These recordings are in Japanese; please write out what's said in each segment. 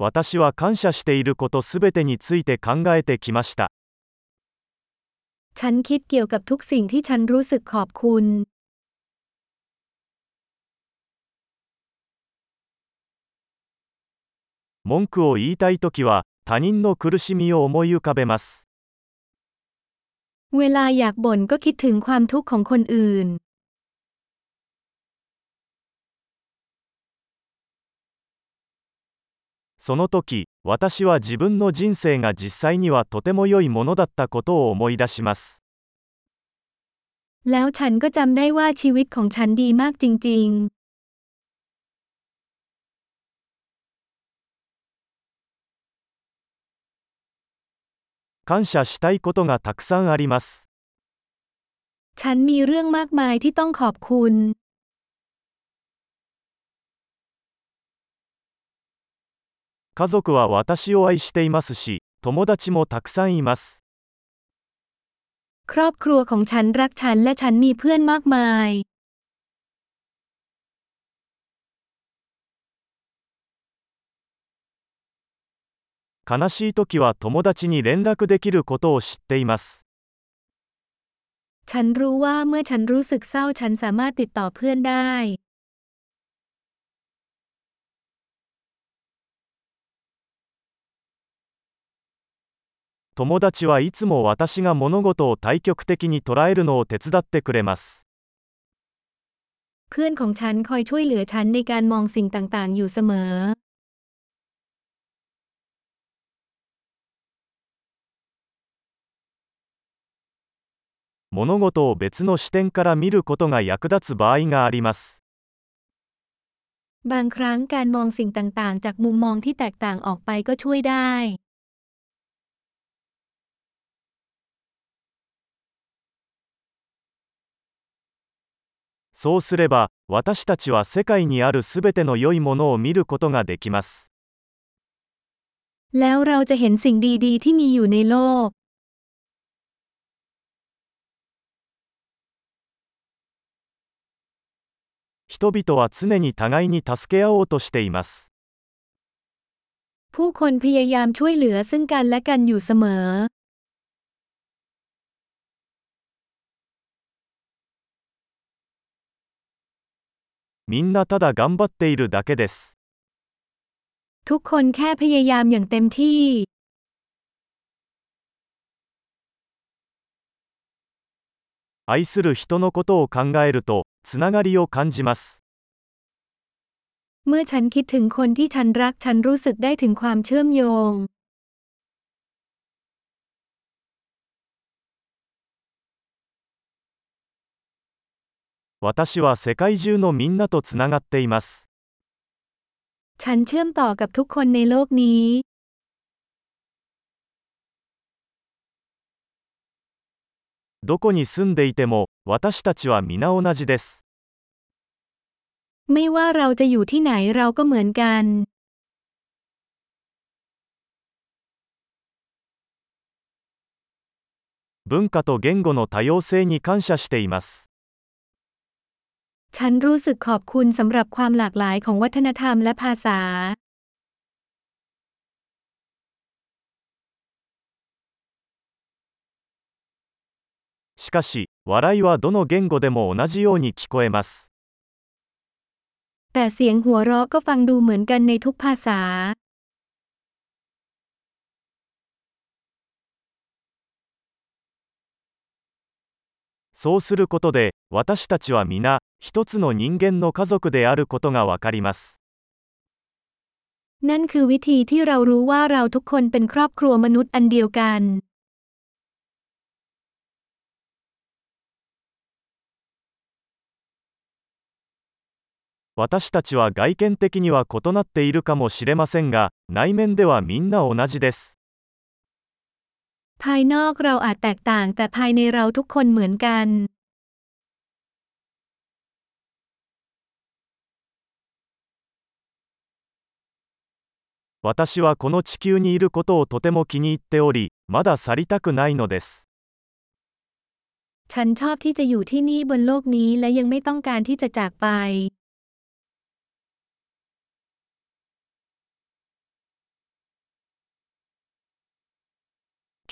私は感謝していることすべてについて考えてきました。ฉันคิดเกี่ยวกับทุกสิ่งที่ฉันรู้สึกขอบคุณ 文句を言いたいときは他人の苦しみを思い浮かべます。เวลาอยากบ่นก็คิดถึงความทุกข์ของคนอื่น その時私は自分の人生が実際にはとても良いものだったことを思い出します。感謝したいことがたくさんあります。ฉันมีเรื่องมากมายที่ต้องขอบคุณ。 家族は私を愛していますし、友達もたくさんいます。ครอบครัวของฉันรักฉันและฉันมีเพื่อนมากมาย悲しい時は友達に連絡できることを知っています。ฉันรู้ว่าเมื่อฉันรู้สึกเศร้าฉันสามารถติดต่อเพื่อนได้ 友達はいつも私が物事を対極的に捉えるのを手伝ってくれます。เพื่อนของฉันคอยช่วยเหลือฉันในการมองสิ่งต่างๆ อยู่เสมอ物事を別の視点から見ることが役立つ場合があります。บางครั้งการมองสิ่งต่างๆ จากมุมมองที่แตกต่างออกไปก็ช่วยได้ そうすれば、私たちは世界にあるすべての良いものを見ることができます。แล้วเราจะเห็นสิ่งดีๆที่มีอยู่ในโลก人々は常に互いに助け合おうとしています。ผู้คนพยายามช่วยเหลือซึ่งกันและกันอยู่เสมอ みんなただ頑張っているだけです。ทุกคนแค่พยายามอย่างเต็มที่愛する人のことを考えると、つながりを感じます。เมื่อฉันคิดถึงคนที่ฉันรักฉันรู้สึกได้ถึงความเชื่อมโยง 私は世界中のみんなとつながっています。ฉันเชื่อมต่อกับทุกคนในโลกนี้どこに住んでいても、私たちは皆同じです。ไม่ว่าเราจะอยู่ที่ไหนเราก็เหมือนกัน文化と言語の多様性に感謝しています。 ฉันรู้สึกขอบคุณสำหรับความหลากหลายของวัฒนธรรมและภาษาしかし、笑いはどの言語でも同じように聞こえます。แต่เสียงหัวเราะก็ฟังดูเหมือนกันในทุกภาษา そうすることで、私たちは皆、一つの人間の家族であることがわかります。นั่นคือวิธีที่เรารู้ว่าเราทุกคนเป็นครอบครัวมนุษย์อันเดียวกัน私たちは外見的には異なっているかもしれませんが、内面ではみんな同じです。 ภายนอกเราอาจแตกต่างแต่ภายในเราทุกคนเหมือนกัน私はこの地球にいることをとても気に入っており、まだ去りたくないのです。ฉันชอบที่จะอยู่ที่นี่บนโลกนี้และยังไม่ต้องการที่จะจากไป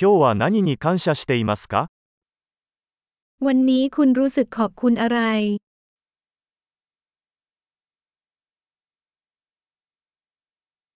今日は何に感謝していますか วันนี้คุณรู้สึกขอบคุณอะไร